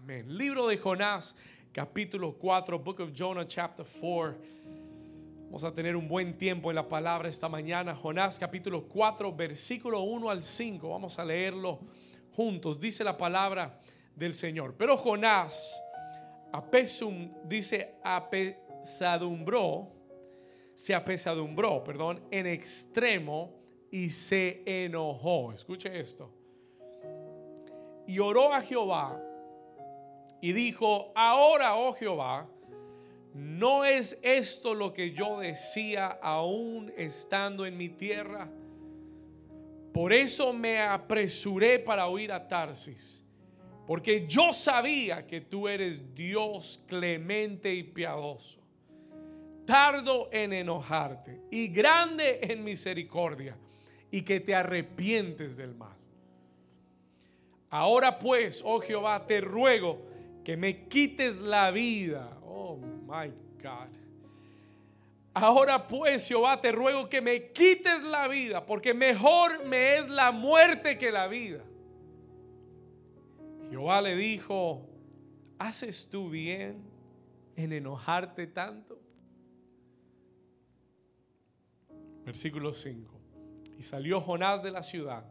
Amén. Libro de Jonás, capítulo 4, Book of Jonah, chapter 4. Vamos a tener un buen tiempo en la palabra esta mañana. Jonás, capítulo 4, versículo 1 al 5. Vamos a leerlo juntos. Dice la palabra del Señor. Pero Jonás, apesum, dice, apesadumbró, se apesadumbró, perdón, en extremo y se enojó. Escuche esto. Y oró a Jehová y dijo, ahora, oh Jehová, ¿no es esto lo que yo decía aún estando en mi tierra? Por eso me apresuré para huir a Tarsis, porque yo sabía que tú eres Dios clemente y piadoso, tardo en enojarte y grande en misericordia, y que te arrepientes del mal. Ahora pues, oh Jehová, te ruego que me quites la vida. Oh my God. Ahora pues, Jehová, te ruego que me quites la vida, porque mejor me es la muerte que la vida. Jehová le dijo, ¿haces tú bien en enojarte tanto? Versículo 5. Y salió Jonás de la ciudad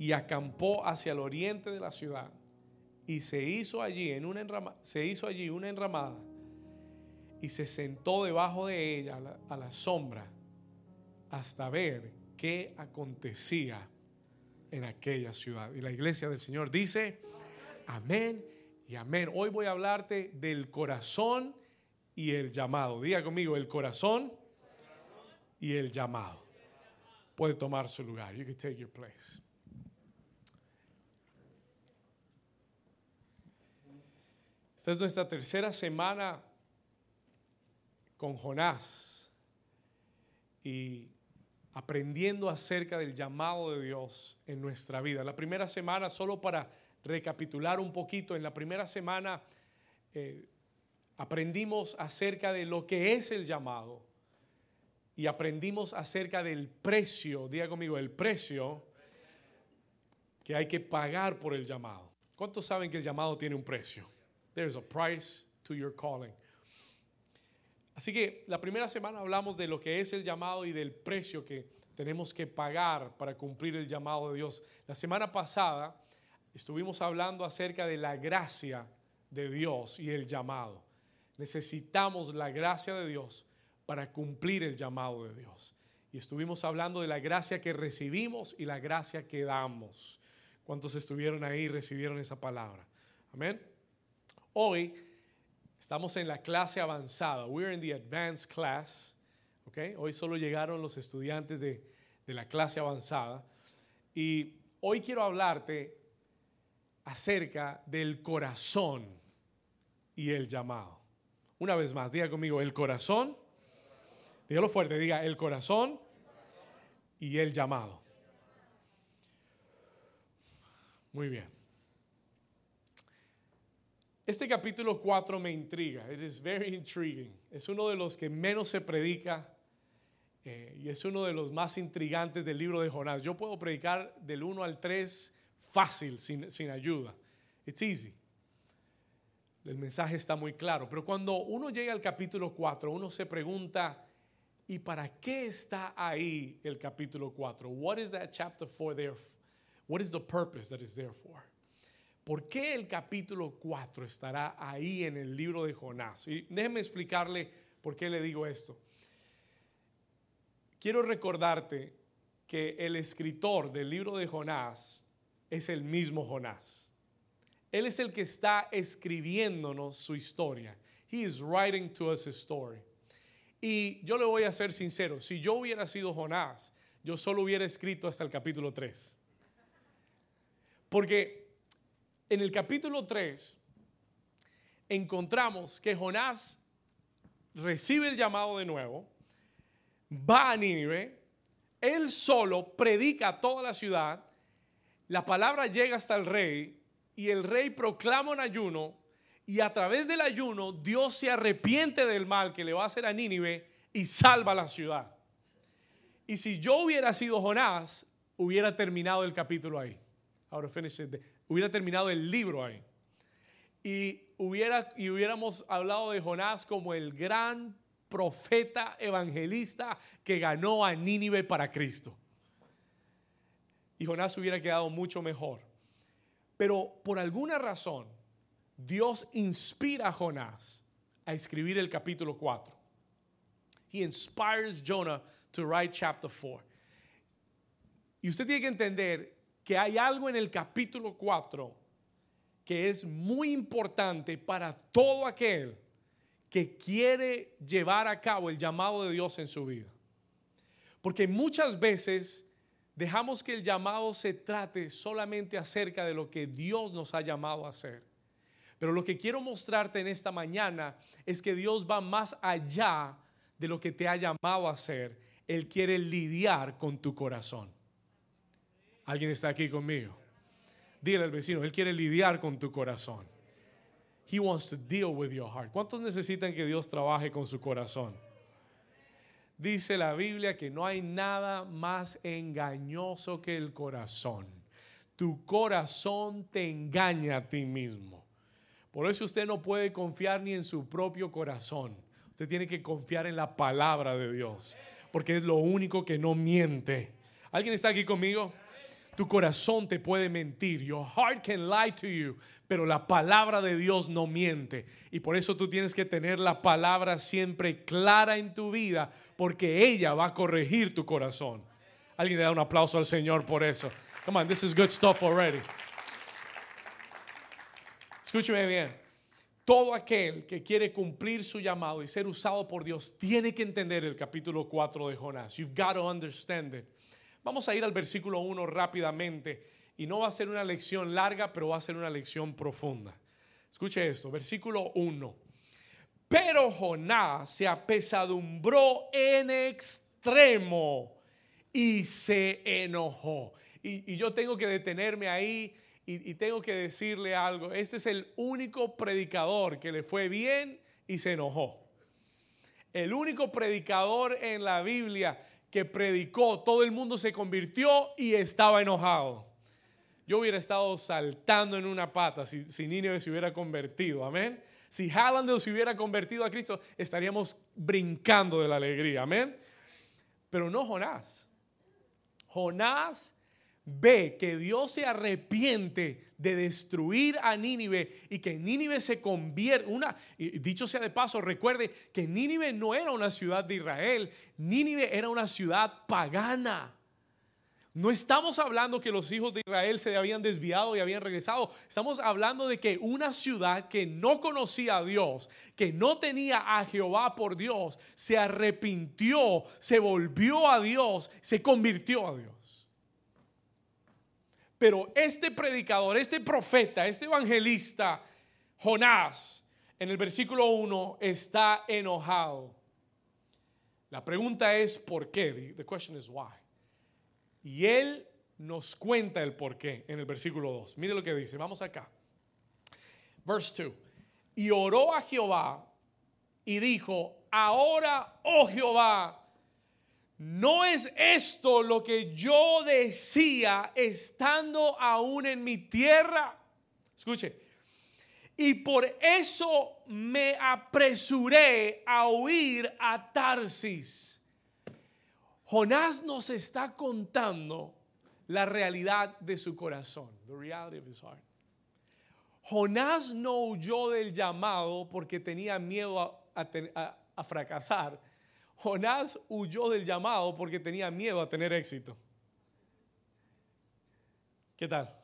y acampó hacia el oriente de la ciudad y se hizo allí en una enramada, se hizo allí una enramada y se sentó debajo de ella a la, sombra hasta ver qué acontecía en aquella ciudad. Y la iglesia del Señor dice, amén y amén. Hoy voy a hablarte del corazón y el llamado. Diga conmigo, el corazón y el llamado. Puede tomar su lugar. You can take your place. Esta es nuestra tercera semana con Jonás y aprendiendo acerca del llamado de Dios en nuestra vida. La primera semana, solo para recapitular un poquito, en la primera semana eh, aprendimos acerca de lo que es el llamado y aprendimos acerca del precio, diga conmigo, el precio que hay que pagar por el llamado. ¿Cuántos saben que el llamado tiene un precio? There's a price to your calling. Así que la primera semana hablamos de lo que es el llamado y del precio que tenemos que pagar para cumplir el llamado de Dios. La semana pasada estuvimos hablando acerca de la gracia de Dios y el llamado. Necesitamos la gracia de Dios para cumplir el llamado de Dios. Y estuvimos hablando de la gracia que recibimos y la gracia que damos. ¿Cuántos estuvieron ahí y recibieron esa palabra? Amén. Hoy estamos en la clase avanzada. We're in the advanced class. Okay? Hoy solo llegaron los estudiantes de, de la clase avanzada. Y hoy quiero hablarte acerca del corazón y el llamado. Una vez más, diga conmigo, el corazón. Dígalo fuerte, diga el corazón y el llamado. Muy bien. Este capítulo 4 me intriga. It is very intriguing. Es uno de los que menos se predica eh, y es uno de los más intrigantes del libro de Jonás. Yo puedo predicar del 1 al 3 fácil, sin, sin ayuda. It's easy. El mensaje está muy claro. Pero cuando uno llega al capítulo 4, uno se pregunta, ¿y para qué está ahí el capítulo 4? What is that chapter 4 there? What is the purpose that is there for? ¿Por qué el capítulo 4 estará ahí en el libro de Jonás? Y déjeme explicarle por qué le digo esto. Quiero recordarte que el escritor del libro de Jonás es el mismo Jonás. Él es el que está escribiéndonos su historia. He is writing to us a story. Y yo le voy a ser sincero, si yo hubiera sido Jonás, yo solo hubiera escrito hasta el capítulo 3. Porque en el capítulo 3 encontramos que Jonás recibe el llamado de nuevo, va a Nínive, él solo predica a toda la ciudad, la palabra llega hasta el rey y el rey proclama un ayuno y a través del ayuno Dios se arrepiente del mal que le va a hacer a Nínive y salva la ciudad. Y si yo hubiera sido Jonás, hubiera terminado el capítulo ahí. Ahora finish hubiera terminado el libro ahí. Y, hubiera, y hubiéramos hablado de Jonás como el gran profeta evangelista que ganó a Nínive para Cristo. Y Jonás hubiera quedado mucho mejor. Pero por alguna razón, Dios inspira a Jonás a escribir el capítulo 4. He inspires Jonah to write chapter 4. Y usted tiene que entender que hay algo en el capítulo 4 que es muy importante para todo aquel que quiere llevar a cabo el llamado de Dios en su vida. Porque muchas veces dejamos que el llamado se trate solamente acerca de lo que Dios nos ha llamado a hacer. Pero lo que quiero mostrarte en esta mañana es que Dios va más allá de lo que te ha llamado a hacer. Él quiere lidiar con tu corazón. ¿Alguien está aquí conmigo? Dile al vecino, Él quiere lidiar con tu corazón. He wants to deal with your heart. ¿Cuántos necesitan que Dios trabaje con su corazón? Dice la Biblia que no hay nada más engañoso que el corazón. Tu corazón te engaña a ti mismo. Por eso usted no puede confiar ni en su propio corazón. Usted tiene que confiar en la palabra de Dios, porque es lo único que no miente. ¿Alguien está aquí conmigo? Tu corazón te puede mentir. Your heart can lie to you. Pero la palabra de Dios no miente. Y por eso tú tienes que tener la palabra siempre clara en tu vida. Porque ella va a corregir tu corazón. Alguien le da un aplauso al Señor por eso. Come on, this is good stuff already. Escúcheme bien. Todo aquel que quiere cumplir su llamado y ser usado por Dios tiene que entender el capítulo 4 de Jonás. You've got to understand it. Vamos a ir al versículo 1 rápidamente y no va a ser una lección larga, pero va a ser una lección profunda. Escuche esto, versículo 1. Pero Jonás se apesadumbró en extremo y se enojó. Y, y yo tengo que detenerme ahí y, tengo que decirle algo. Este es el único predicador que le fue bien y se enojó. El único predicador en la Biblia que predicó, todo el mundo se convirtió y estaba enojado. Yo hubiera estado saltando en una pata si, si Nínive se hubiera convertido, amén. Si Hallandale se hubiera convertido a Cristo, estaríamos brincando de la alegría, amén. Pero no Jonás. Jonás ve que Dios se arrepiente de destruir a Nínive y que Nínive se convierte, una, dicho sea de paso, recuerde que Nínive no era una ciudad de Israel, Nínive era una ciudad pagana. No estamos hablando que los hijos de Israel se habían desviado y habían regresado. Estamos hablando de que una ciudad que no conocía a Dios, que no tenía a Jehová por Dios, se arrepintió, se volvió a Dios, se convirtió a Dios. Pero este predicador, este profeta, este evangelista, Jonás, en el versículo 1 está enojado. La pregunta es ¿por qué? The question is why. Y él nos cuenta el por qué en el versículo 2. Mire lo que dice, vamos acá. Verse 2. Y oró a Jehová y dijo, ahora, oh Jehová, no es esto lo que yo decía estando aún en mi tierra. Escuche. Y por eso me apresuré a huir a Tarsis. Jonás nos está contando la realidad de su corazón. Jonás no huyó del llamado porque tenía miedo a fracasar Jonás huyó del llamado porque tenía miedo a tener éxito. ¿Qué tal?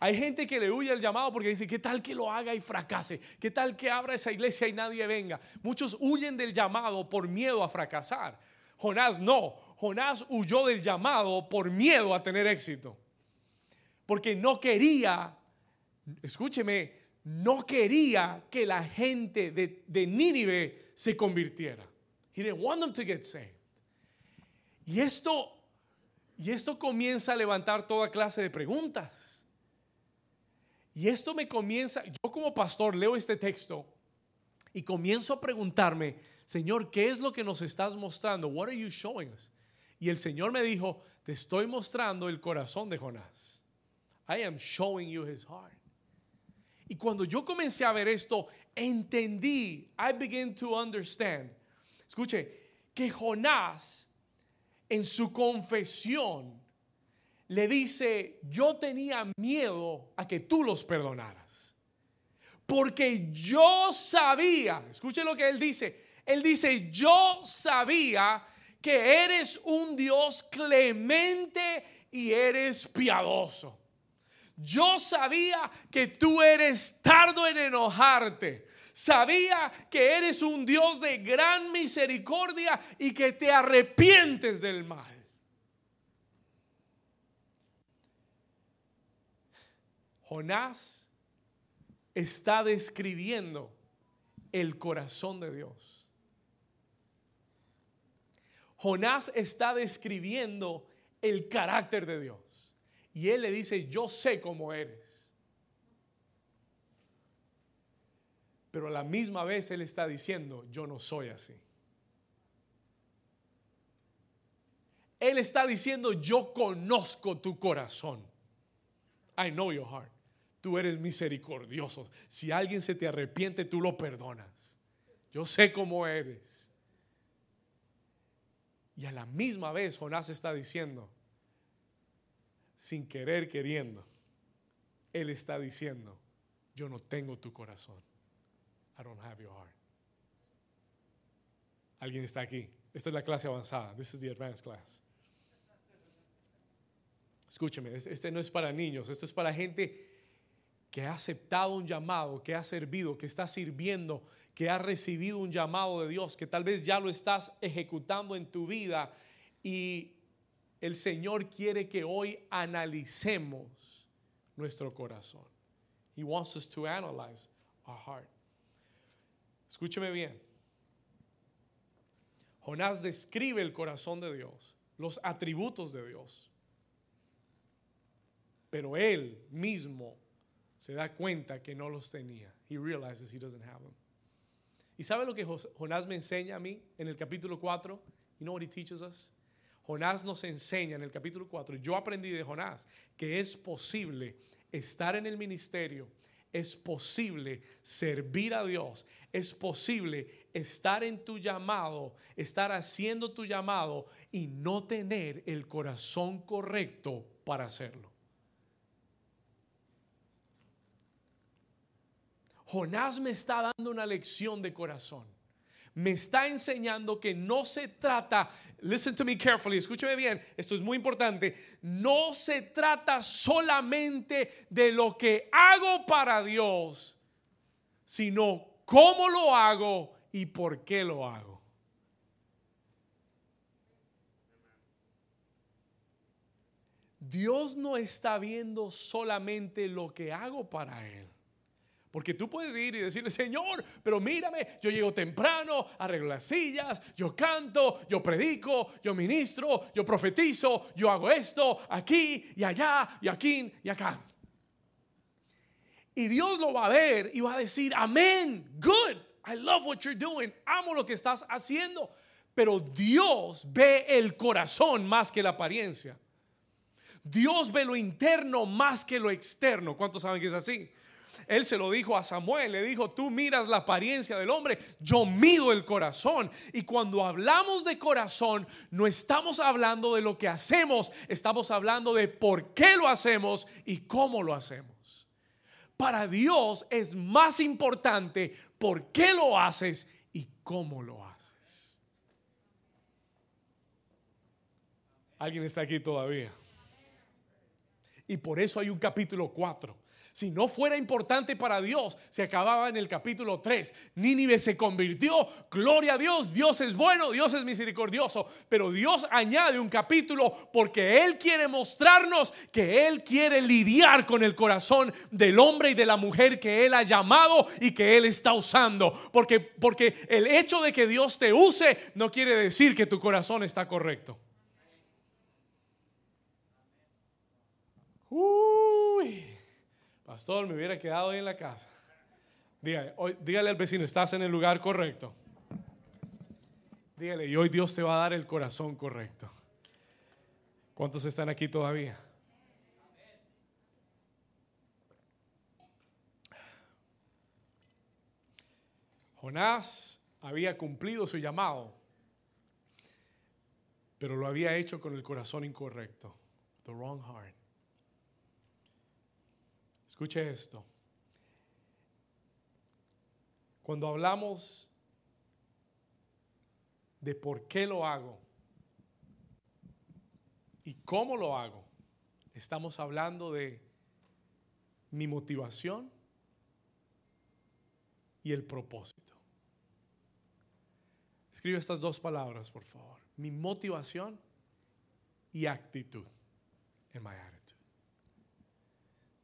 Hay gente que le huye al llamado porque dice, ¿qué tal que lo haga y fracase? ¿Qué tal que abra esa iglesia y nadie venga? Muchos huyen del llamado por miedo a fracasar. Jonás no, Jonás huyó del llamado por miedo a tener éxito. Porque no quería, escúcheme, no quería que la gente de, de Nínive se convirtiera. He didn't want them to get saved. Y esto, y esto comienza a levantar toda clase de preguntas. Y esto me comienza, yo como pastor leo este texto y comienzo a preguntarme, Señor, ¿qué es lo que nos estás mostrando? What are you showing us? Y el Señor me dijo, te estoy mostrando el corazón de Jonás. I am showing you his heart. Y cuando yo comencé a ver esto, entendí, I began to understand. Escuche, que Jonás en su confesión le dice, yo tenía miedo a que tú los perdonaras. Porque yo sabía, escuche lo que él dice, él dice, yo sabía que eres un Dios clemente y eres piadoso. Yo sabía que tú eres tardo en enojarte. Sabía que eres un Dios de gran misericordia y que te arrepientes del mal. Jonás está describiendo el corazón de Dios. Jonás está describiendo el carácter de Dios. Y él le dice, yo sé cómo eres. Pero a la misma vez él está diciendo, yo no soy así. Él está diciendo, yo conozco tu corazón. I know your heart. Tú eres misericordioso. Si alguien se te arrepiente, tú lo perdonas. Yo sé cómo eres. Y a la misma vez Jonás está diciendo, sin querer queriendo, Él está diciendo, yo no tengo tu corazón. I don't have your heart. ¿Alguien está aquí? Esta es la clase avanzada. This is the advanced class. Escúcheme, este no es para niños, esto es para gente que ha aceptado un llamado, que ha servido, que está sirviendo, que ha recibido un llamado de Dios, que tal vez ya lo estás ejecutando en tu vida y el Señor quiere que hoy analicemos nuestro corazón. He wants us to analyze our heart. Escúcheme bien. Jonás describe el corazón de Dios, los atributos de Dios. Pero él mismo se da cuenta que no los tenía. He realizes he doesn't have them. ¿Y sabe lo que Jonás me enseña a mí en el capítulo 4? You know what he teaches us? Jonás nos enseña en el capítulo 4, yo aprendí de Jonás que es posible estar en el ministerio, es posible servir a Dios, es posible estar en tu llamado, estar haciendo tu llamado y no tener el corazón correcto para hacerlo. Jonás me está dando una lección de corazón me está enseñando que no se trata, listen to me carefully, escúcheme bien, esto es muy importante, no se trata solamente de lo que hago para Dios, sino cómo lo hago y por qué lo hago. Dios no está viendo solamente lo que hago para Él. Porque tú puedes ir y decirle, Señor, pero mírame, yo llego temprano, arreglo las sillas, yo canto, yo predico, yo ministro, yo profetizo, yo hago esto, aquí y allá y aquí y acá. Y Dios lo va a ver y va a decir, amén, good, I love what you're doing, amo lo que estás haciendo. Pero Dios ve el corazón más que la apariencia. Dios ve lo interno más que lo externo. ¿Cuántos saben que es así? Él se lo dijo a Samuel, le dijo, tú miras la apariencia del hombre, yo mido el corazón. Y cuando hablamos de corazón, no estamos hablando de lo que hacemos, estamos hablando de por qué lo hacemos y cómo lo hacemos. Para Dios es más importante por qué lo haces y cómo lo haces. ¿Alguien está aquí todavía? Y por eso hay un capítulo 4 si no fuera importante para Dios, se acababa en el capítulo 3. Nínive se convirtió, gloria a Dios, Dios es bueno, Dios es misericordioso. Pero Dios añade un capítulo porque Él quiere mostrarnos que Él quiere lidiar con el corazón del hombre y de la mujer que Él ha llamado y que Él está usando. Porque, porque el hecho de que Dios te use no quiere decir que tu corazón está correcto. Uy. Pastor, me hubiera quedado ahí en la casa. Dígale, hoy, dígale al vecino, estás en el lugar correcto. Dígale, y hoy Dios te va a dar el corazón correcto. ¿Cuántos están aquí todavía? Jonás había cumplido su llamado, pero lo había hecho con el corazón incorrecto, the wrong heart. Escuche esto. Cuando hablamos de por qué lo hago y cómo lo hago, estamos hablando de mi motivación y el propósito. Escribe estas dos palabras, por favor. Mi motivación y actitud. En my attitude.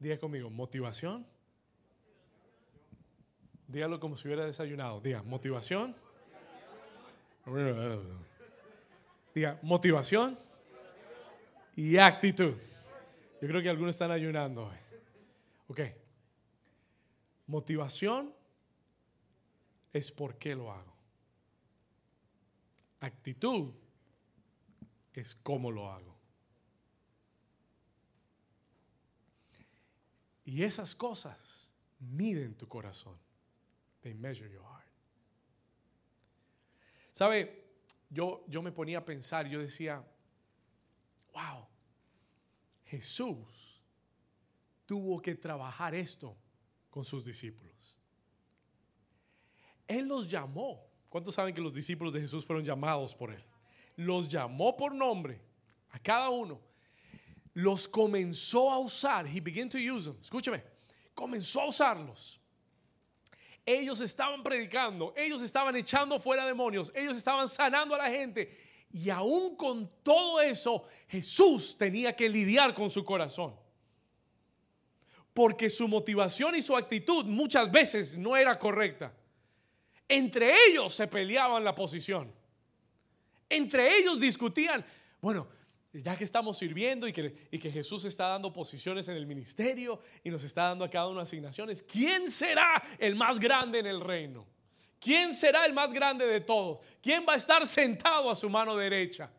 Diga conmigo, motivación. Dígalo como si hubiera desayunado. Diga, motivación. Diga, motivación y actitud. Yo creo que algunos están ayunando hoy. Ok. Motivación es por qué lo hago. Actitud es cómo lo hago. Y esas cosas miden tu corazón. They measure your heart. ¿Sabe? Yo, yo me ponía a pensar, yo decía, wow, Jesús tuvo que trabajar esto con sus discípulos. Él los llamó. ¿Cuántos saben que los discípulos de Jesús fueron llamados por Él? Los llamó por nombre a cada uno. Los comenzó a usar. He began to use them. Escúcheme. Comenzó a usarlos. Ellos estaban predicando, ellos estaban echando fuera demonios, ellos estaban sanando a la gente. Y aún con todo eso, Jesús tenía que lidiar con su corazón. Porque su motivación y su actitud muchas veces no era correcta. Entre ellos se peleaban la posición. Entre ellos discutían, bueno, ya que estamos sirviendo y que, Jesús está dando posiciones en el ministerio y nos está dando a cada uno asignaciones, ¿quién será el más grande en el reino? ¿Quién será el más grande de todos? ¿Quién va a estar sentado a su mano derecha?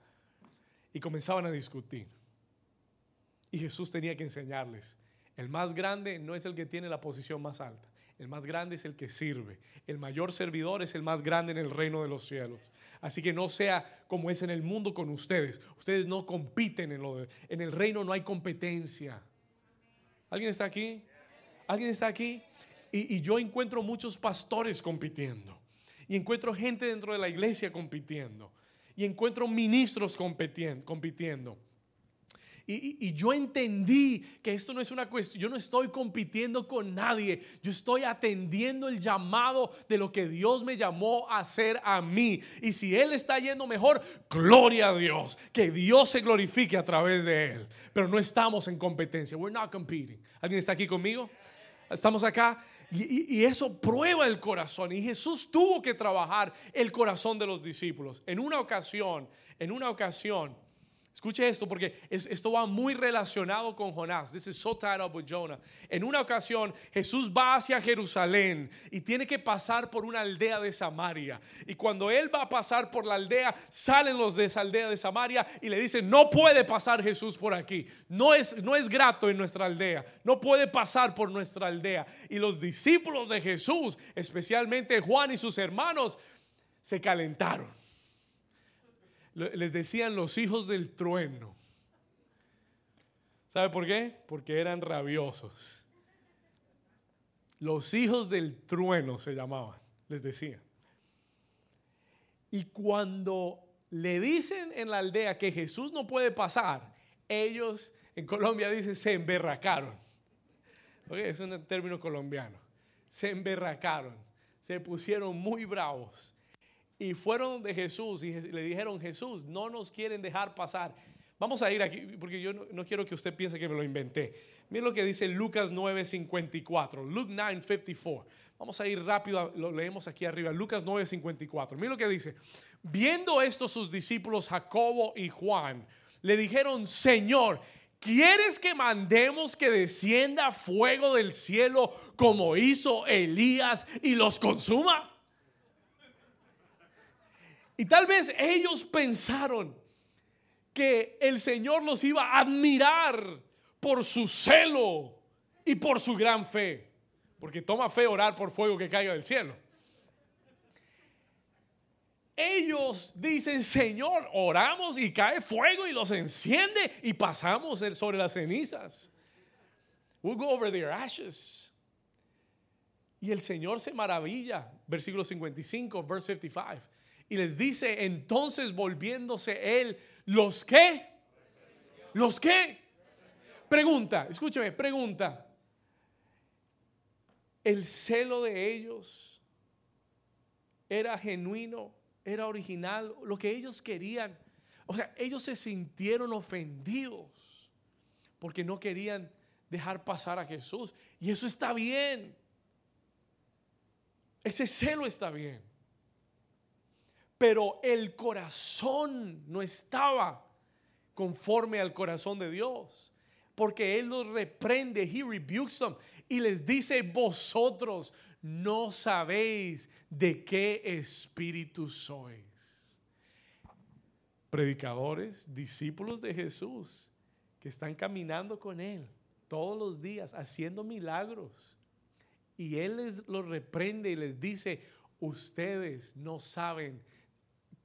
Y comenzaban a discutir. Y Jesús tenía que enseñarles, el más grande no es el que tiene la posición más alta. El más grande es el que sirve. El mayor servidor es el más grande en el reino de los cielos. Así que no sea como es en el mundo con ustedes. Ustedes no compiten en lo de, en el reino no hay competencia. ¿Alguien está aquí? ¿Alguien está aquí? Y, yo encuentro muchos pastores compitiendo. Y encuentro gente dentro de la iglesia compitiendo. Y encuentro ministros compitiendo. Y, yo entendí que esto no es una cuestión, yo no estoy compitiendo con nadie, yo estoy atendiendo el llamado de lo que Dios me llamó a hacer a mí. Y si Él está yendo mejor, gloria a Dios, que Dios se glorifique a través de Él. Pero no estamos en competencia, we're not competing. ¿Alguien está aquí conmigo? Estamos acá. Y, eso prueba el corazón. Y Jesús tuvo que trabajar el corazón de los discípulos. En una ocasión, en una ocasión, Escuche esto porque esto va muy relacionado con Jonás. This is so tied up Jonah. En una ocasión Jesús va hacia Jerusalén y tiene que pasar por una aldea de Samaria. Y cuando él va a pasar por la aldea, salen los de esa aldea de Samaria y le dicen, no puede pasar Jesús por aquí. No es, no es grato en nuestra aldea. No puede pasar por nuestra aldea. Y los discípulos de Jesús, especialmente Juan y sus hermanos, se calentaron les decían los hijos del trueno. ¿Sabe por qué? Porque eran rabiosos. Los hijos del trueno se llamaban, les decía. Y cuando le dicen en la aldea que Jesús no puede pasar, ellos en Colombia dicen se emberracaron. es un término colombiano. Se emberracaron, se pusieron muy bravos y fueron de Jesús y le dijeron, Jesús, no nos quieren dejar pasar. Vamos a ir aquí, porque yo no, quiero que usted piense que me lo inventé. Miren lo que dice Lucas 9:54, Luke 9:54. Vamos a ir rápido, lo leemos aquí arriba, Lucas 9:54. Miren lo que dice. Viendo esto sus discípulos Jacobo y Juan, le dijeron, Señor, ¿quieres que mandemos que descienda fuego del cielo como hizo Elías y los consuma? Y tal vez ellos pensaron que el Señor los iba a admirar por su celo y por su gran fe. Porque toma fe orar por fuego que caiga del cielo. ellos dicen, Señor, oramos y cae fuego y los enciende y pasamos sobre las cenizas. We'll go over their ashes. Y el Señor se maravilla, versículo 55, verse 55. Y les dice, entonces volviéndose él, ¿los qué? ¿Los qué? Pregunta, escúcheme, pregunta. El celo de ellos era genuino, era original, lo que ellos querían. O sea, ellos se sintieron ofendidos porque no querían dejar pasar a Jesús. Y eso está bien. Ese celo está bien. Pero el corazón no estaba conforme al corazón de Dios. Porque Él los reprende, He rebukes them y les dice, vosotros no sabéis de qué espíritu sois. Predicadores, discípulos de Jesús, que están caminando con Él todos los días, haciendo milagros y Él les los reprende y les dice, ustedes no saben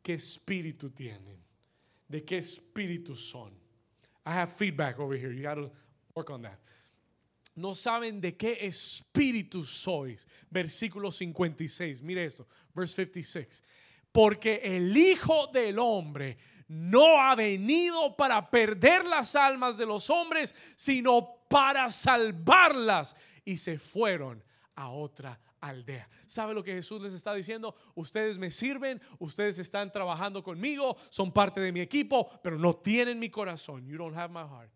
qué espíritu tienen, de qué espíritu son. I have feedback over here. You got to work on that. No saben de qué espíritu sois. Versículo 56. Mire esto. Verse 56. Porque el Hijo del Hombre no ha venido para perder las almas de los hombres, sino para salvarlas. Y se fueron a otra aldea. ¿Sabe lo que Jesús les está diciendo? Ustedes me sirven, ustedes están trabajando conmigo, son parte de mi equipo, pero no tienen mi corazón. You don't have my heart.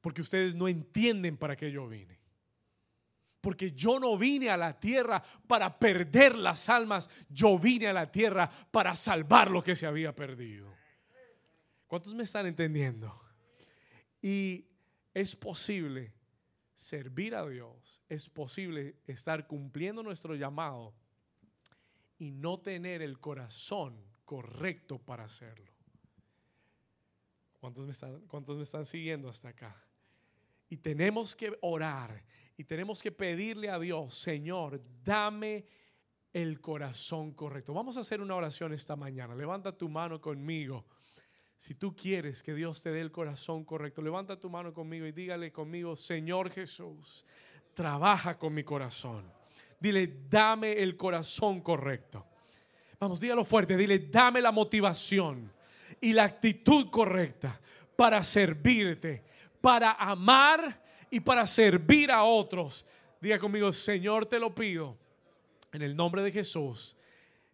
Porque ustedes no entienden para qué yo vine. Porque yo no vine a la tierra para perder las almas, yo vine a la tierra para salvar lo que se había perdido. ¿Cuántos me están entendiendo? Y es posible servir a Dios, es posible estar cumpliendo nuestro llamado y no tener el corazón correcto para hacerlo. ¿Cuántos me están, cuántos me están siguiendo hasta acá? Y tenemos que orar y tenemos que pedirle a Dios, Señor, dame el corazón correcto. Vamos a hacer una oración esta mañana. Levanta tu mano conmigo. Si tú quieres que Dios te dé el corazón correcto, levanta tu mano conmigo y dígale conmigo, Señor Jesús, trabaja con mi corazón. Dile, dame el corazón correcto. Vamos, dígalo fuerte, dile, dame la motivación y la actitud correcta para servirte, para amar y para servir a otros. Diga conmigo, Señor, te lo pido en el nombre de Jesús.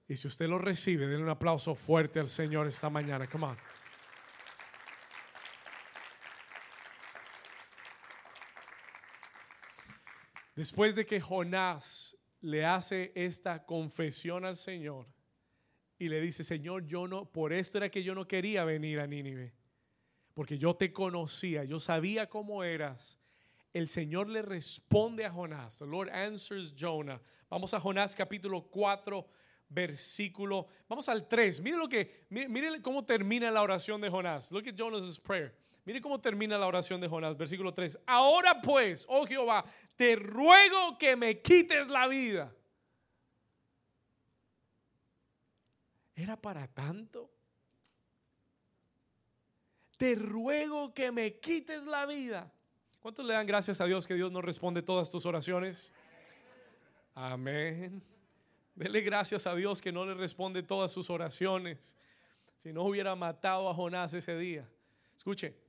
Y si usted lo recibe, denle un aplauso fuerte al Señor esta mañana. Come on. Después de que Jonás le hace esta confesión al Señor y le dice, Señor, yo no, por esto era que yo no quería venir a Nínive, porque yo te conocía, yo sabía cómo eras. El Señor le responde a Jonás. The Lord answers Jonah. Vamos a Jonás capítulo 4, versículo. Vamos al 3. Mire lo que, mire, cómo termina la oración de Jonás. Look at Jonah's prayer. Mire cómo termina la oración de Jonás, versículo 3. Ahora pues, oh Jehová, te ruego que me quites la vida. ¿Era para tanto? Te ruego que me quites la vida. ¿Cuántos le dan gracias a Dios que Dios no responde todas tus oraciones? Amén. Dele gracias a Dios que no le responde todas sus oraciones. Si no hubiera matado a Jonás ese día. Escuche,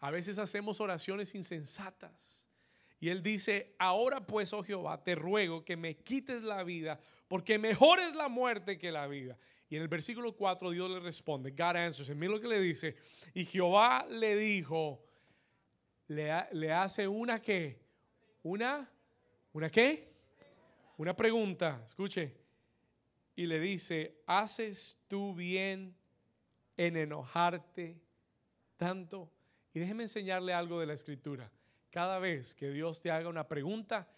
a veces hacemos oraciones insensatas. Y él dice, ahora pues, oh Jehová, te ruego que me quites la vida, porque mejor es la muerte que la vida. Y en el versículo 4 Dios le responde, God answers. Mira lo que le dice. Y Jehová le dijo, le, le hace una qué, una, una qué, una pregunta, escuche. Y le dice, ¿haces tú bien en enojarte tanto? Y déjeme enseñarle algo de la escritura. Cada vez que Dios te haga una pregunta,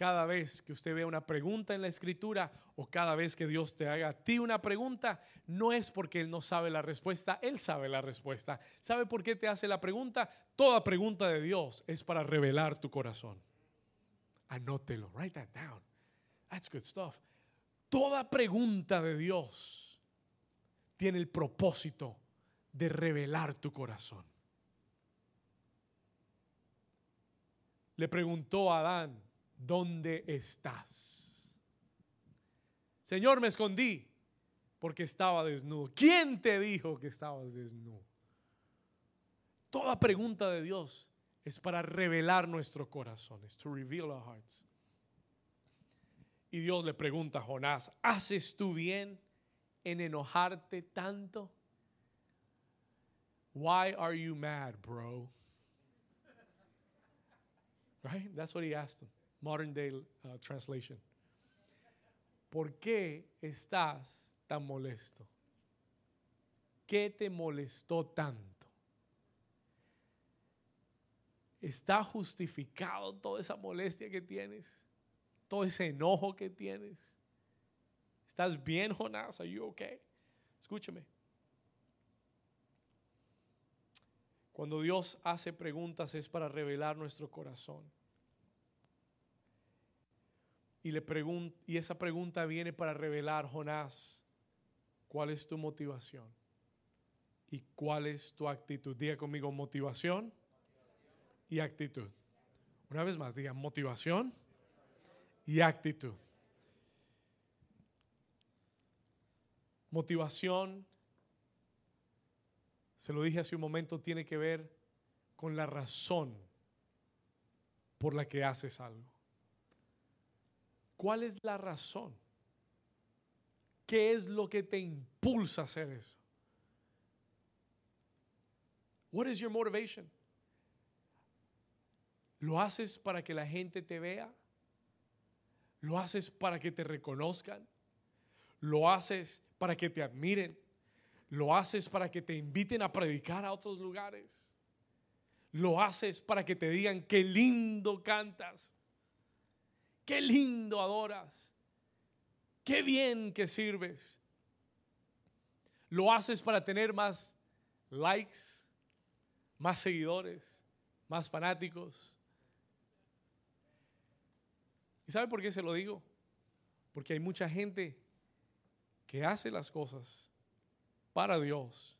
cada vez que usted vea una pregunta en la escritura o cada vez que Dios te haga a ti una pregunta, no es porque Él no sabe la respuesta, Él sabe la respuesta. ¿Sabe por qué te hace la pregunta? Toda pregunta de Dios es para revelar tu corazón. Anótelo, write that down. That's good stuff. Toda pregunta de Dios tiene el propósito de revelar tu corazón. Le preguntó a Adán, ¿dónde estás? Señor, me escondí porque estaba desnudo. ¿Quién te dijo que estabas desnudo? Toda pregunta de Dios es para revelar nuestro corazón, es to reveal our hearts. Y Dios le pregunta a Jonás, ¿haces tú bien en enojarte tanto? Why are you mad, bro? Right? That's what he asked him. Modern day uh, translation. ¿Por qué estás tan molesto? ¿Qué te molestó tanto? ¿Está justificado toda esa molestia que tienes? ¿Todo ese enojo que tienes? ¿Estás bien, Jonás? ¿Are you okay? Escúchame. Cuando Dios hace preguntas es para revelar nuestro corazón. Y, le y esa pregunta viene para revelar, Jonás, cuál es tu motivación y cuál es tu actitud. Diga conmigo motivación y actitud. Una vez más, diga motivación y actitud. Motivación, se lo dije hace un momento, tiene que ver con la razón por la que haces algo. ¿Cuál es la razón? ¿Qué es lo que te impulsa a hacer eso? What is your motivation? ¿Lo haces para que la gente te vea? ¿Lo haces para que te reconozcan? ¿Lo haces para que te admiren? ¿Lo haces para que te inviten a predicar a otros lugares? ¿Lo haces para que te digan qué lindo cantas? Qué lindo adoras. Qué bien que sirves. Lo haces para tener más likes, más seguidores, más fanáticos. ¿Y sabe por qué se lo digo? Porque hay mucha gente que hace las cosas para Dios,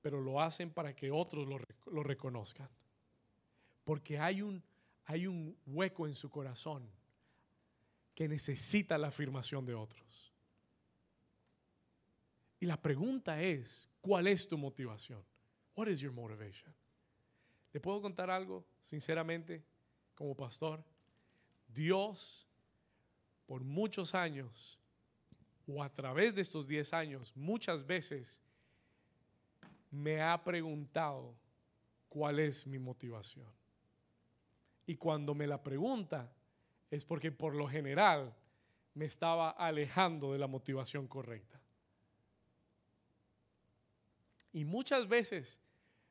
pero lo hacen para que otros lo, lo reconozcan. Porque hay un, hay un hueco en su corazón que necesita la afirmación de otros. Y la pregunta es, ¿cuál es tu motivación? What is your motivation? ¿Le puedo contar algo sinceramente como pastor? Dios por muchos años o a través de estos 10 años muchas veces me ha preguntado cuál es mi motivación. Y cuando me la pregunta, es porque por lo general me estaba alejando de la motivación correcta. Y muchas veces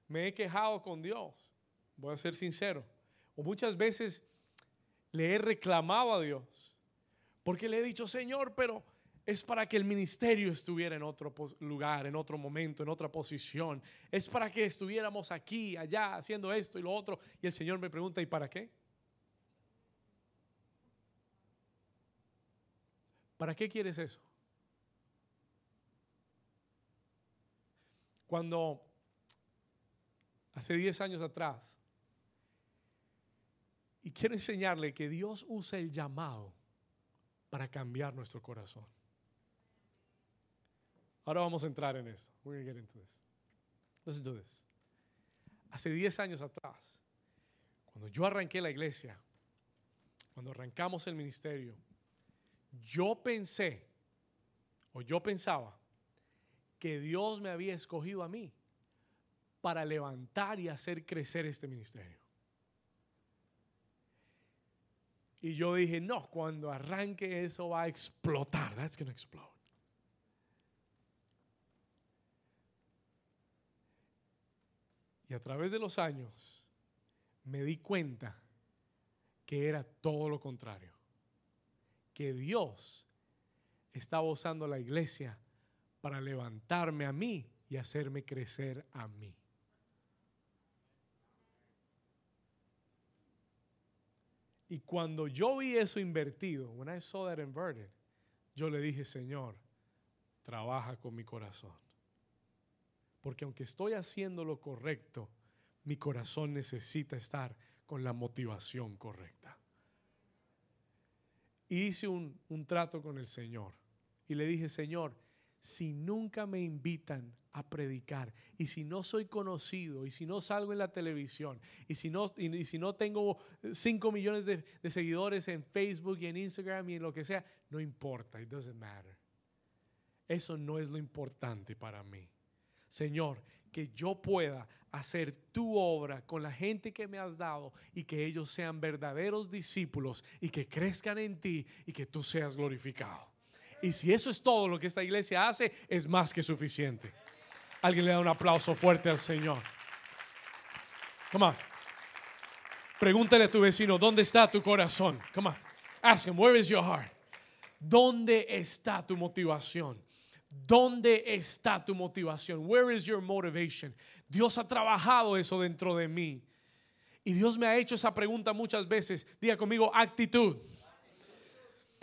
me he quejado con Dios, voy a ser sincero, o muchas veces le he reclamado a Dios, porque le he dicho, Señor, pero es para que el ministerio estuviera en otro lugar, en otro momento, en otra posición. Es para que estuviéramos aquí, allá, haciendo esto y lo otro. Y el Señor me pregunta, ¿y para qué? ¿Para qué quieres eso? Cuando hace 10 años atrás, y quiero enseñarle que Dios usa el llamado para cambiar nuestro corazón. Ahora vamos a entrar en esto. We're going to get into this. Let's do this. Hace 10 años atrás, cuando yo arranqué la iglesia, cuando arrancamos el ministerio, yo pensé, o yo pensaba, que Dios me había escogido a mí para levantar y hacer crecer este ministerio. Y yo dije, no, cuando arranque eso va a explotar. That's going to explode. Y a través de los años me di cuenta que era todo lo contrario que Dios estaba usando la iglesia para levantarme a mí y hacerme crecer a mí. Y cuando yo vi eso invertido, when I saw that inverted, yo le dije, Señor, trabaja con mi corazón. Porque aunque estoy haciendo lo correcto, mi corazón necesita estar con la motivación correcta. Hice un, un trato con el Señor y le dije, Señor, si nunca me invitan a predicar y si no soy conocido y si no salgo en la televisión y si no, y, si no tengo 5 millones de, de, seguidores en Facebook y en Instagram y en lo que sea, no importa, it doesn't matter. Eso no es lo importante para mí. Señor, que yo pueda hacer tu obra con la gente que me has dado y que ellos sean verdaderos discípulos y que crezcan en ti y que tú seas glorificado. Y si eso es todo lo que esta iglesia hace, es más que suficiente. Alguien le da un aplauso fuerte al Señor. Come on. Pregúntale a tu vecino, ¿dónde está tu corazón? Come on. Ask him, where is your heart? ¿Dónde está tu motivación? ¿Dónde está tu motivación? Where is your motivation? Dios ha trabajado eso dentro de mí. Y Dios me ha hecho esa pregunta muchas veces. Diga conmigo, actitud.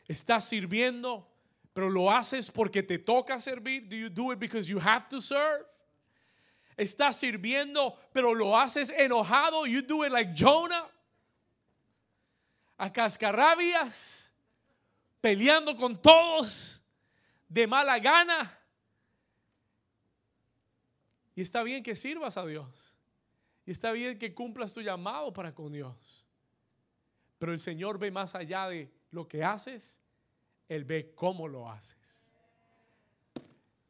¿Estás sirviendo? pero lo haces porque te toca servir. Do you do it because you have to serve? Estás sirviendo, pero lo haces enojado. You do it like Jonah. A cascarrabias, peleando con todos, de mala gana. Y está bien que sirvas a Dios. Y está bien que cumplas tu llamado para con Dios. Pero el Señor ve más allá de lo que haces él ve cómo lo haces.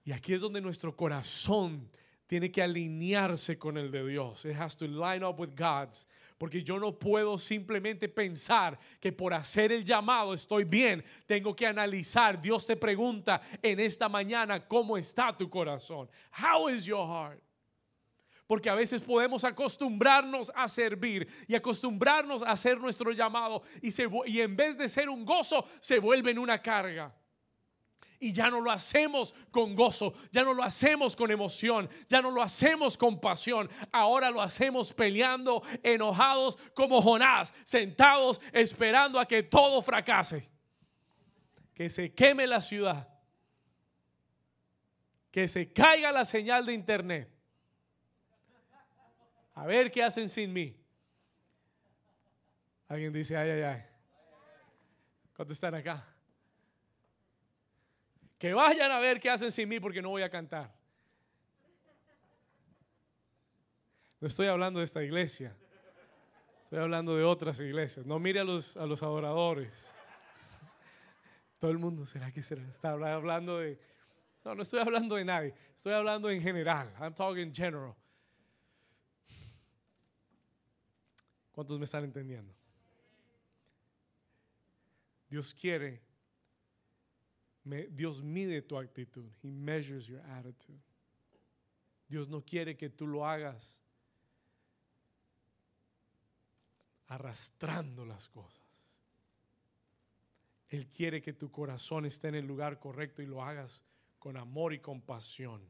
Y aquí es donde nuestro corazón tiene que alinearse con el de Dios. It has to line up with God's. Porque yo no puedo simplemente pensar que por hacer el llamado estoy bien. Tengo que analizar. Dios te pregunta en esta mañana cómo está tu corazón. How is your heart? Porque a veces podemos acostumbrarnos a servir y acostumbrarnos a hacer nuestro llamado y, y en vez de ser un gozo, se vuelve en una carga. Y ya no lo hacemos con gozo, ya no lo hacemos con emoción, ya no lo hacemos con pasión. Ahora lo hacemos peleando, enojados como Jonás, sentados esperando a que todo fracase. Que se queme la ciudad. Que se caiga la señal de internet a ver qué hacen sin mí. Alguien dice, ay, ay, ay. ¿Cuántos están acá? Que vayan a ver qué hacen sin mí porque no voy a cantar. No estoy hablando de esta iglesia. Estoy hablando de otras iglesias. No mire a los, a los adoradores. Todo el mundo, ¿será que será? Está hablando de... No, no estoy hablando de nadie. Estoy hablando en general. I'm talking general. ¿Cuántos me están entendiendo? Dios quiere, Dios mide tu actitud. He measures your attitude. Dios no quiere que tú lo hagas arrastrando las cosas. Él quiere que tu corazón esté en el lugar correcto y lo hagas con amor y compasión.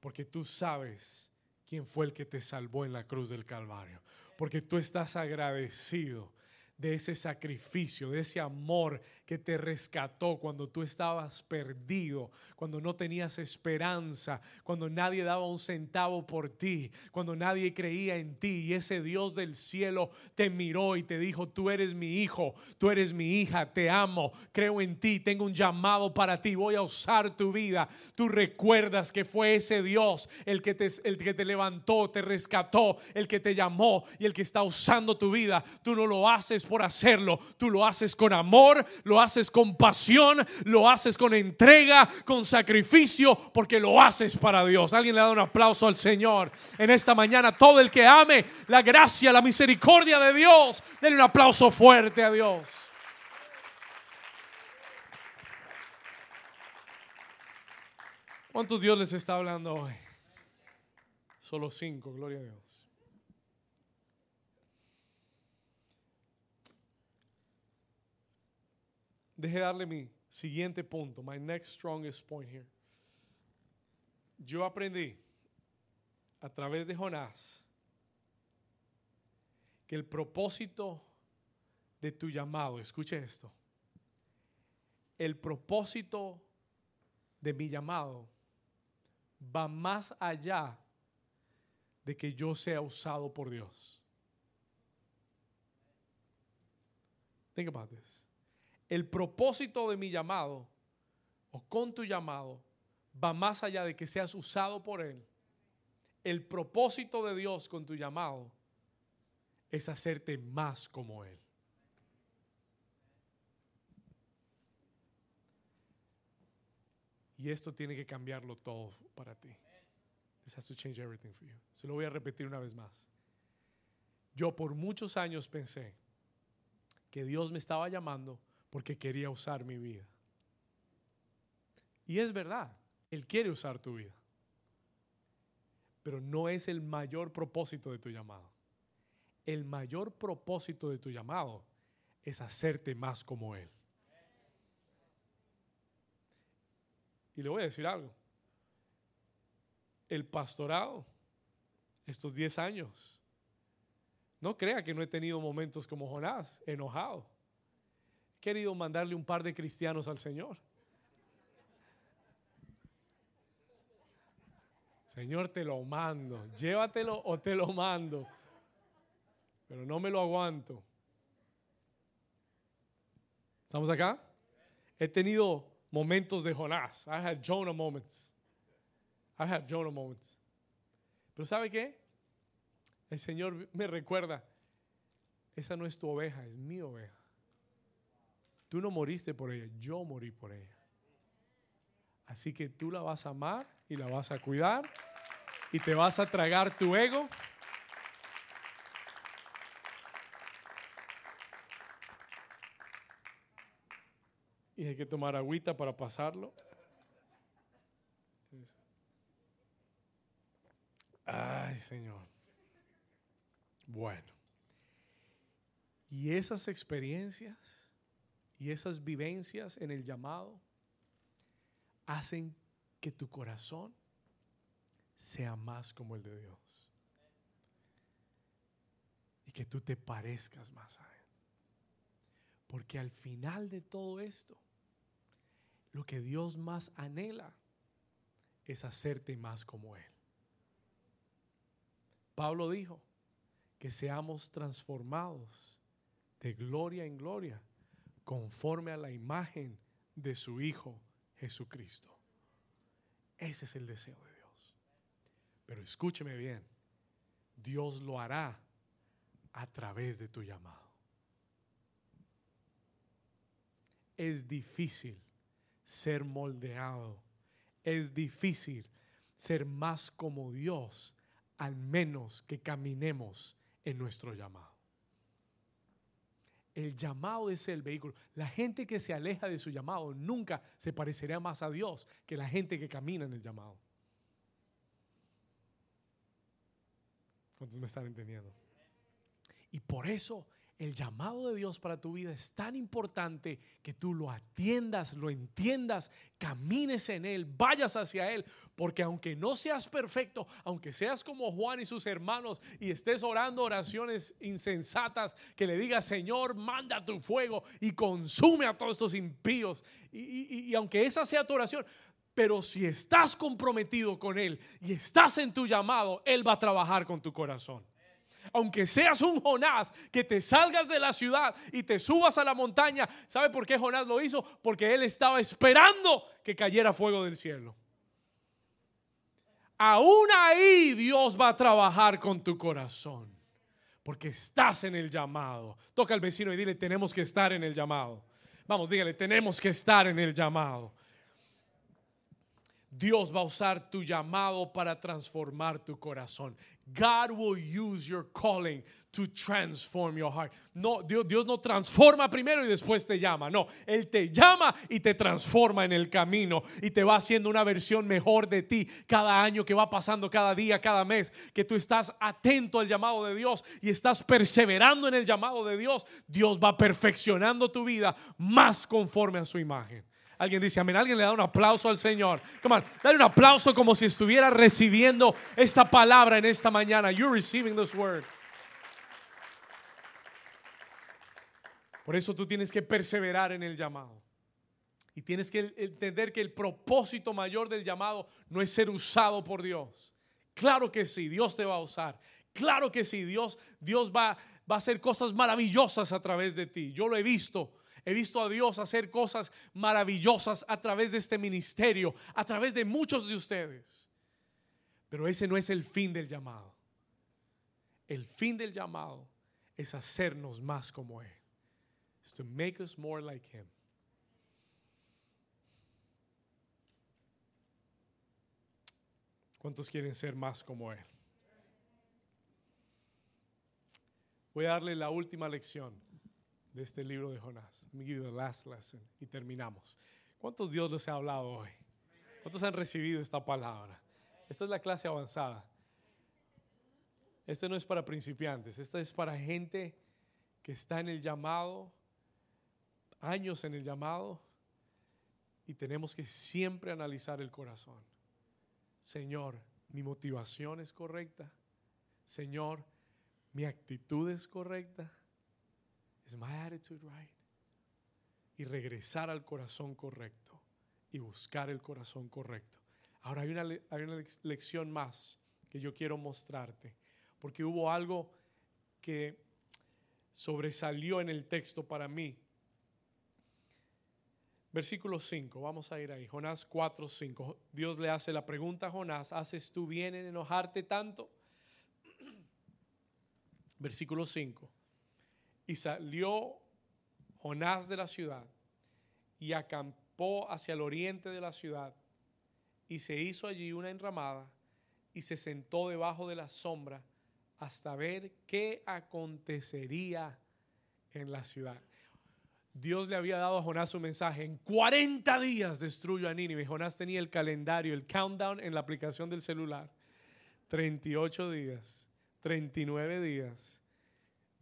Porque tú sabes quién fue el que te salvó en la cruz del Calvario porque tú estás agradecido de ese sacrificio, de ese amor que te rescató cuando tú estabas perdido, cuando no tenías esperanza, cuando nadie daba un centavo por ti, cuando nadie creía en ti y ese Dios del cielo te miró y te dijo, tú eres mi hijo, tú eres mi hija, te amo, creo en ti, tengo un llamado para ti, voy a usar tu vida. Tú recuerdas que fue ese Dios el que te, el que te levantó, te rescató, el que te llamó y el que está usando tu vida. Tú no lo haces por hacerlo. Tú lo haces con amor, lo haces con pasión, lo haces con entrega, con sacrificio, porque lo haces para Dios. Alguien le da un aplauso al Señor en esta mañana. Todo el que ame la gracia, la misericordia de Dios, denle un aplauso fuerte a Dios. ¿Cuántos Dios les está hablando hoy? Solo cinco, gloria a Dios. Deje darle mi siguiente punto, my next strongest point here. Yo aprendí a través de Jonás que el propósito de tu llamado, escuche esto, el propósito de mi llamado va más allá de que yo sea usado por Dios. Think about this. El propósito de mi llamado o con tu llamado va más allá de que seas usado por Él. El propósito de Dios con tu llamado es hacerte más como Él. Y esto tiene que cambiarlo todo para ti. This has to change everything for you. Se lo voy a repetir una vez más. Yo por muchos años pensé que Dios me estaba llamando porque quería usar mi vida. Y es verdad, Él quiere usar tu vida. Pero no es el mayor propósito de tu llamado. El mayor propósito de tu llamado es hacerte más como Él. Y le voy a decir algo. El pastorado, estos 10 años, no crea que no he tenido momentos como Jonás, enojado. Querido mandarle un par de cristianos al Señor. Señor, te lo mando. Llévatelo o te lo mando. Pero no me lo aguanto. ¿Estamos acá? He tenido momentos de Jonás. I had Jonah moments. I had Jonah moments. Pero ¿sabe qué? El Señor me recuerda, esa no es tu oveja, es mi oveja. Tú no moriste por ella, yo morí por ella. Así que tú la vas a amar y la vas a cuidar y te vas a tragar tu ego. Y hay que tomar agüita para pasarlo. Ay, Señor. Bueno. Y esas experiencias y esas vivencias en el llamado hacen que tu corazón sea más como el de Dios. Y que tú te parezcas más a Él. Porque al final de todo esto, lo que Dios más anhela es hacerte más como Él. Pablo dijo que seamos transformados de gloria en gloria conforme a la imagen de su Hijo Jesucristo. Ese es el deseo de Dios. Pero escúcheme bien, Dios lo hará a través de tu llamado. Es difícil ser moldeado. Es difícil ser más como Dios, al menos que caminemos en nuestro llamado. El llamado es el vehículo. La gente que se aleja de su llamado nunca se parecerá más a Dios que la gente que camina en el llamado. ¿Cuántos me están entendiendo? Y por eso el llamado de Dios para tu vida es tan importante que tú lo atiendas, lo entiendas, camines en Él, vayas hacia Él, porque aunque no seas perfecto, aunque seas como Juan y sus hermanos y estés orando oraciones insensatas, que le digas, Señor, manda tu fuego y consume a todos estos impíos, y, y aunque esa sea tu oración, pero si estás comprometido con Él y estás en tu llamado, Él va a trabajar con tu corazón aunque seas un Jonás, que te salgas de la ciudad y te subas a la montaña. ¿Sabe por qué Jonás lo hizo? Porque él estaba esperando que cayera fuego del cielo. Aún ahí Dios va a trabajar con tu corazón. Porque estás en el llamado. Toca al vecino y dile, tenemos que estar en el llamado. Vamos, dígale, tenemos que estar en el llamado. Dios va a usar tu llamado para transformar tu corazón. God will use your calling to transform your heart. No, Dios, Dios, no transforma primero y después te llama. No, Él te llama y te transforma en el camino y te va haciendo una versión mejor de ti cada año que va pasando, cada día, cada mes. Que tú estás atento al llamado de Dios y estás perseverando en el llamado de Dios. Dios va perfeccionando tu vida más conforme a su imagen. Alguien dice amén. Alguien le da un aplauso al Señor. Come on, dale un aplauso como si estuviera recibiendo esta palabra en esta mañana. You're receiving this word. Por eso tú tienes que perseverar en el llamado. Y tienes que entender que el propósito mayor del llamado no es ser usado por Dios. Claro que sí, Dios te va a usar. Claro que sí, Dios, Dios va, va a hacer cosas maravillosas a través de ti. Yo lo he visto. He visto a Dios hacer cosas maravillosas a través de este ministerio, a través de muchos de ustedes. Pero ese no es el fin del llamado. El fin del llamado es hacernos más como Él. Es to make us more like Him. ¿Cuántos quieren ser más como Él? Voy a darle la última lección de este libro de Jonás. Let me give you the last lesson y terminamos. ¿Cuántos Dios les ha hablado hoy? ¿Cuántos han recibido esta palabra? Esta es la clase avanzada. Este no es para principiantes, esta es para gente que está en el llamado, años en el llamado, y tenemos que siempre analizar el corazón. Señor, mi motivación es correcta. Señor, mi actitud es correcta. Is my attitude right? Y regresar al corazón correcto y buscar el corazón correcto. Ahora hay una, hay una lección más que yo quiero mostrarte, porque hubo algo que sobresalió en el texto para mí Versículo 5, vamos a ir ahí. Jonás 4, 5. Dios le hace la pregunta a Jonás, ¿haces tú bien en enojarte tanto? Versículo 5. Y salió Jonás de la ciudad y acampó hacia el oriente de la ciudad y se hizo allí una enramada y se sentó debajo de la sombra hasta ver qué acontecería en la ciudad. Dios le había dado a Jonás un mensaje. En 40 días destruyo a Nínive. Jonás tenía el calendario, el countdown en la aplicación del celular. 38 días, 39 días,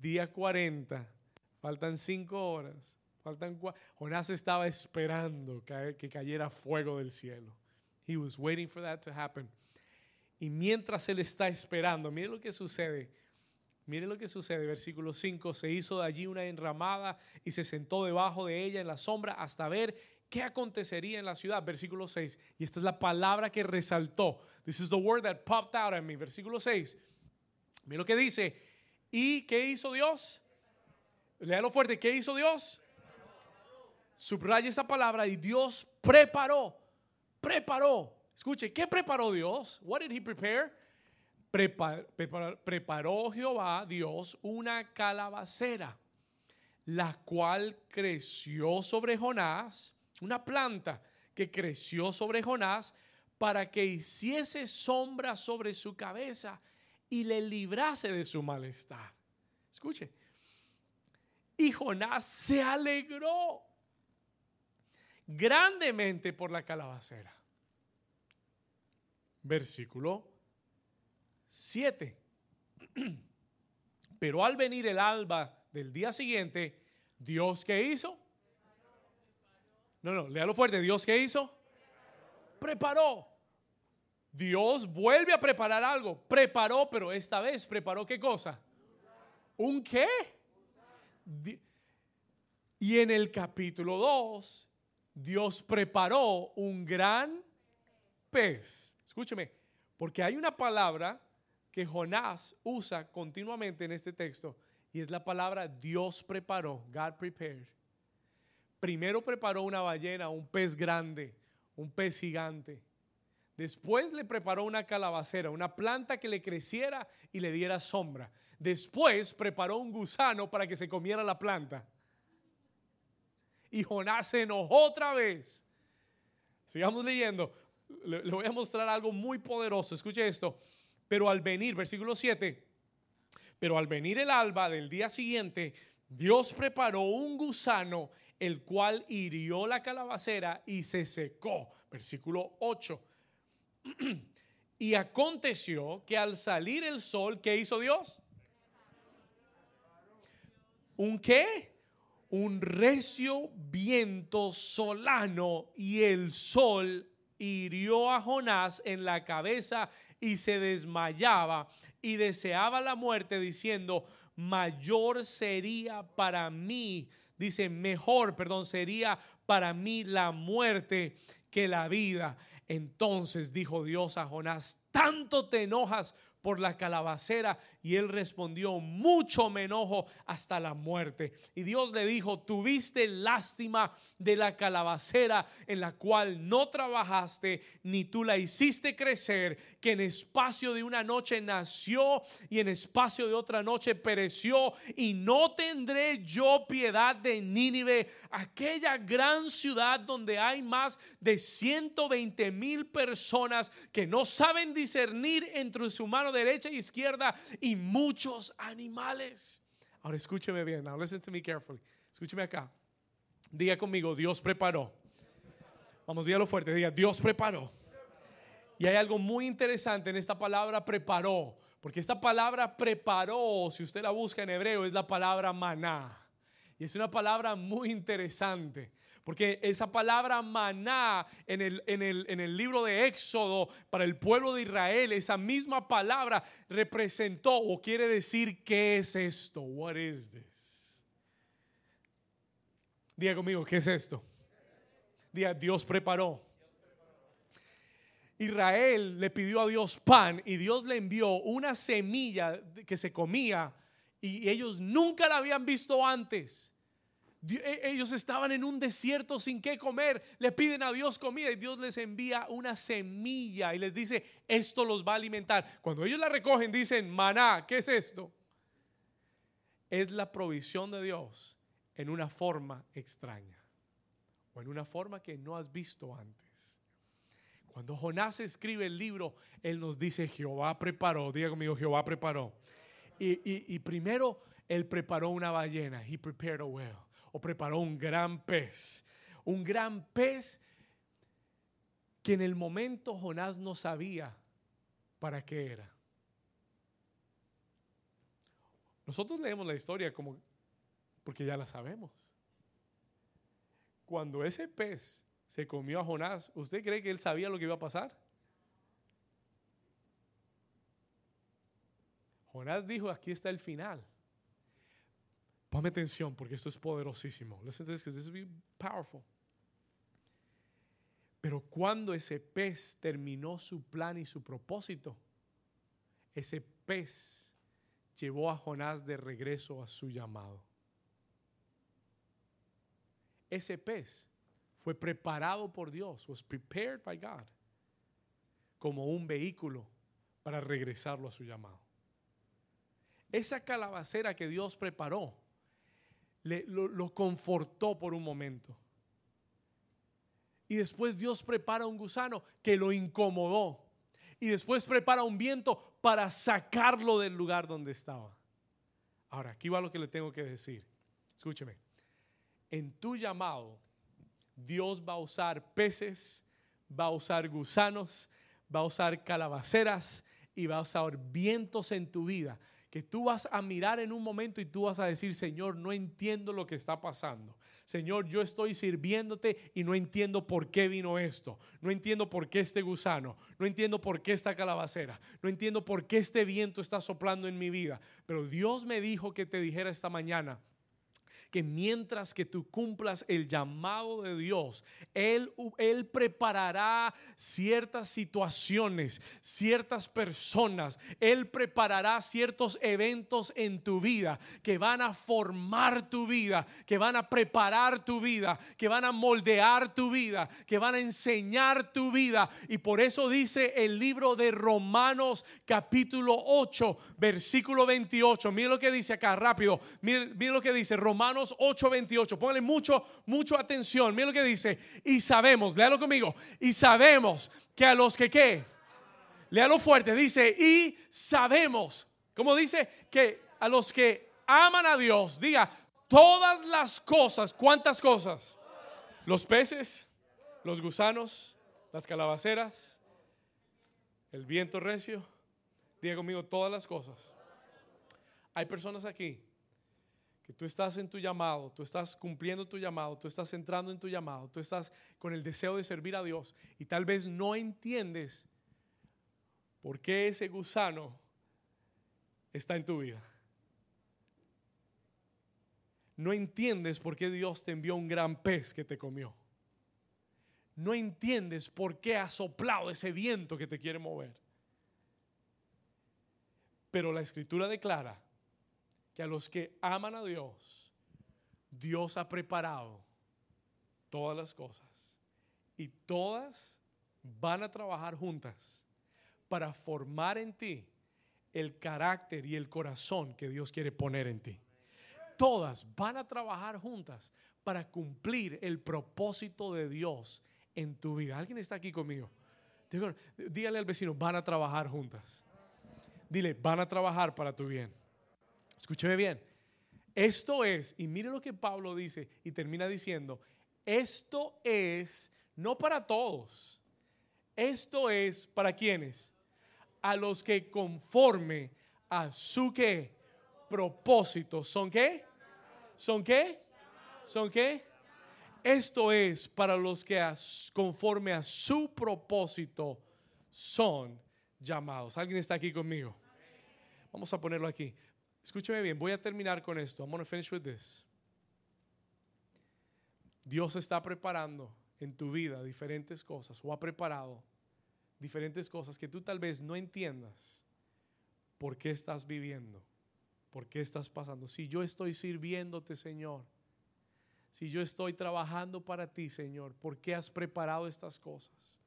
día 40, faltan 5 horas. Faltan Jonás estaba esperando que, que cayera fuego del cielo. He was waiting for that to happen. Y mientras él está esperando, mire lo que sucede Mire lo que sucede, versículo 5, se hizo de allí una enramada y se sentó debajo de ella en la sombra hasta ver qué acontecería en la ciudad. Versículo 6, y esta es la palabra que resaltó. This is the word that popped out at me. Versículo 6, mire lo que dice, ¿y qué hizo Dios? Léalo fuerte, ¿qué hizo Dios? Subraya esa palabra y Dios preparó, preparó. Escuche, ¿qué preparó Dios? What did he prepare? preparó Jehová Dios una calabacera, la cual creció sobre Jonás, una planta que creció sobre Jonás para que hiciese sombra sobre su cabeza y le librase de su malestar. Escuche. Y Jonás se alegró grandemente por la calabacera. Versículo 7. Pero al venir el alba del día siguiente, Dios qué hizo? No, no, léalo fuerte. Dios qué hizo? Preparó. Dios vuelve a preparar algo. Preparó, pero esta vez preparó qué cosa? ¿Un qué? Y en el capítulo 2, Dios preparó un gran pez. Escúcheme, porque hay una palabra que Jonás usa continuamente en este texto y es la palabra Dios preparó, God prepared. Primero preparó una ballena, un pez grande, un pez gigante. Después le preparó una calabacera, una planta que le creciera y le diera sombra. Después preparó un gusano para que se comiera la planta. Y Jonás se enojó otra vez. Sigamos leyendo. Le, voy a mostrar algo muy poderoso. Escuche esto. Pero al venir, versículo 7, pero al venir el alba del día siguiente, Dios preparó un gusano, el cual hirió la calabacera y se secó. Versículo 8. Y aconteció que al salir el sol, ¿qué hizo Dios? ¿Un qué? Un recio viento solano y el sol hirió a Jonás en la cabeza y se desmayaba y deseaba la muerte diciendo, mayor sería para mí dice, mejor, perdón, sería para mí la muerte que la vida. Entonces dijo Dios a Jonás, tanto te enojas por la calabacera y él respondió, mucho me enojo hasta la muerte. Y Dios le dijo, tuviste lástima de la calabacera en la cual no trabajaste, ni tú la hiciste crecer, que en espacio de una noche nació y en espacio de otra noche pereció. Y no tendré yo piedad de Nínive, aquella gran ciudad donde hay más de 120 mil personas que no saben discernir entre su mano derecha e izquierda y muchos animales. Ahora escúcheme bien, now listen to me carefully. Escúcheme acá. Diga conmigo, Dios preparó. Vamos, dígalo fuerte, diga, Dios preparó. Y hay algo muy interesante en esta palabra preparó, porque esta palabra preparó, si usted la busca en hebreo, es la palabra maná. Y es una palabra muy interesante. Porque esa palabra maná en el, en, el, en el, libro de Éxodo para el pueblo de Israel, esa misma palabra representó o quiere decir qué es esto. What is this? Diga conmigo, ¿qué es esto? Dios preparó. Israel le pidió a Dios pan y Dios le envió una semilla que se comía y ellos nunca la habían visto antes. E, ellos estaban en un desierto sin qué comer, le piden a Dios comida y Dios les envía una semilla y les dice, esto los va a alimentar. Cuando ellos la recogen dicen, maná, ¿qué es esto? Es la provisión de Dios en una forma extraña o en una forma que no has visto antes. Cuando Jonás escribe el libro, él nos dice, Jehová preparó, diga conmigo, Jehová preparó. Y, y primero, él preparó una ballena, he prepared a whale o preparó un gran pez. Un gran pez que en el momento Jonás no sabía para qué era. Nosotros leemos la historia como porque ya la sabemos. Cuando ese pez se comió a Jonás, ¿usted cree que él sabía lo que iba a pasar? Jonás dijo, aquí está el final. Ponme atención porque esto es poderosísimo. Listen to this because this will powerful. Pero cuando ese pez terminó su plan y su propósito, ese pez llevó a Jonás de regreso a su llamado. Ese pez fue preparado por Dios, was prepared by God, como un vehículo para regresarlo a su llamado. Esa calabacera que Dios preparó lo, confortó por un momento. Y después Dios prepara un gusano que lo incomodó. Y después prepara un viento para sacarlo del lugar donde estaba. Ahora, aquí va lo que le tengo que decir. Escúcheme. En tu llamado, Dios va a usar peces, va a usar gusanos, va a usar calabaceras y va a usar vientos en tu vida que tú vas a mirar en un momento y tú vas a decir, Señor, no entiendo lo que está pasando. Señor, yo estoy sirviéndote y no entiendo por qué vino esto. No entiendo por qué este gusano. No entiendo por qué esta calabacera. No entiendo por qué este viento está soplando en mi vida. Pero Dios me dijo que te dijera esta mañana, que mientras que tú cumplas el llamado de Dios, Él, Él preparará ciertas situaciones, ciertas personas, Él preparará ciertos eventos en tu vida que van a formar tu vida, que van a preparar tu vida, que van a moldear tu vida, que van a enseñar tu vida. Y por eso dice el libro de Romanos capítulo 8, versículo 28. Mire lo que dice acá rápido. Mire, mire lo que dice Romanos 8:28. Póngale mucho, mucho atención. Mira lo que dice. Y sabemos, léalo conmigo. Y sabemos que a los que qué. Léalo fuerte. Dice, y sabemos. ¿Cómo dice? Que a los que aman a Dios, diga, todas las cosas. ¿Cuántas cosas? Los peces, los gusanos, las calabaceras, el viento recio. Diga conmigo todas las cosas. Hay personas aquí que tú estás en tu llamado, tú estás cumpliendo tu llamado, tú estás entrando en tu llamado, tú estás con el deseo de servir a Dios y tal vez no entiendes por qué ese gusano está en tu vida. no entiendes por qué Dios te envió un gran pez que te comió. No entiendes por qué ha soplado ese viento que te quiere mover. Pero la escritura declara que a los que aman a Dios, Dios ha preparado todas las cosas y todas van a trabajar juntas para formar en ti el carácter y el corazón que Dios quiere poner en ti. Todas van a trabajar juntas para cumplir el propósito de Dios en tu vida. ¿Alguien está aquí conmigo? Dígale al vecino, van a trabajar juntas. Dile, van a trabajar para tu bien. Escúcheme bien. Esto es, y mire lo que Pablo dice y termina diciendo, esto es no para todos. Esto es para quienes? A los que conforme a su qué propósito. ¿Son qué? ¿Son qué? ¿Son qué? Esto es para los que conforme a su propósito son llamados. ¿Alguien está aquí conmigo? Vamos a ponerlo aquí. Escúcheme bien, voy a terminar con esto. I'm going to finish with this. Dios está preparando en tu vida diferentes cosas o ha preparado diferentes cosas que tú tal vez no entiendas por qué estás viviendo, por qué estás pasando. Si yo estoy sirviéndote, Señor, si yo estoy trabajando para ti, Señor, ¿por qué has preparado estas cosas?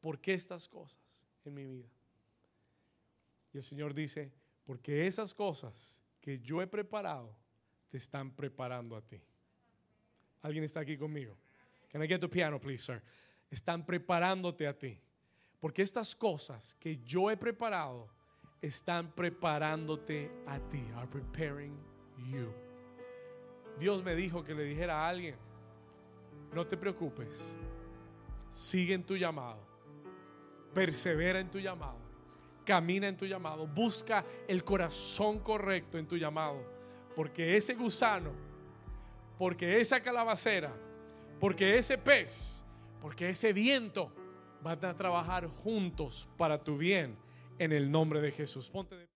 ¿Por qué estas cosas en mi vida? Y el Señor dice, porque esas cosas que yo he preparado te están preparando a ti. ¿Alguien está aquí conmigo? Can I get the piano, please, sir? Están preparándote a ti. Porque estas cosas que yo he preparado están preparándote a ti. Are preparing you. Dios me dijo que le dijera a alguien, no te preocupes, sigue en tu llamado, persevera en tu llamado, camina en tu llamado, busca el corazón correcto en tu llamado, porque ese gusano, porque esa calabacera, porque ese pez, porque ese viento van a trabajar juntos para tu bien en el nombre de Jesús. Ponte de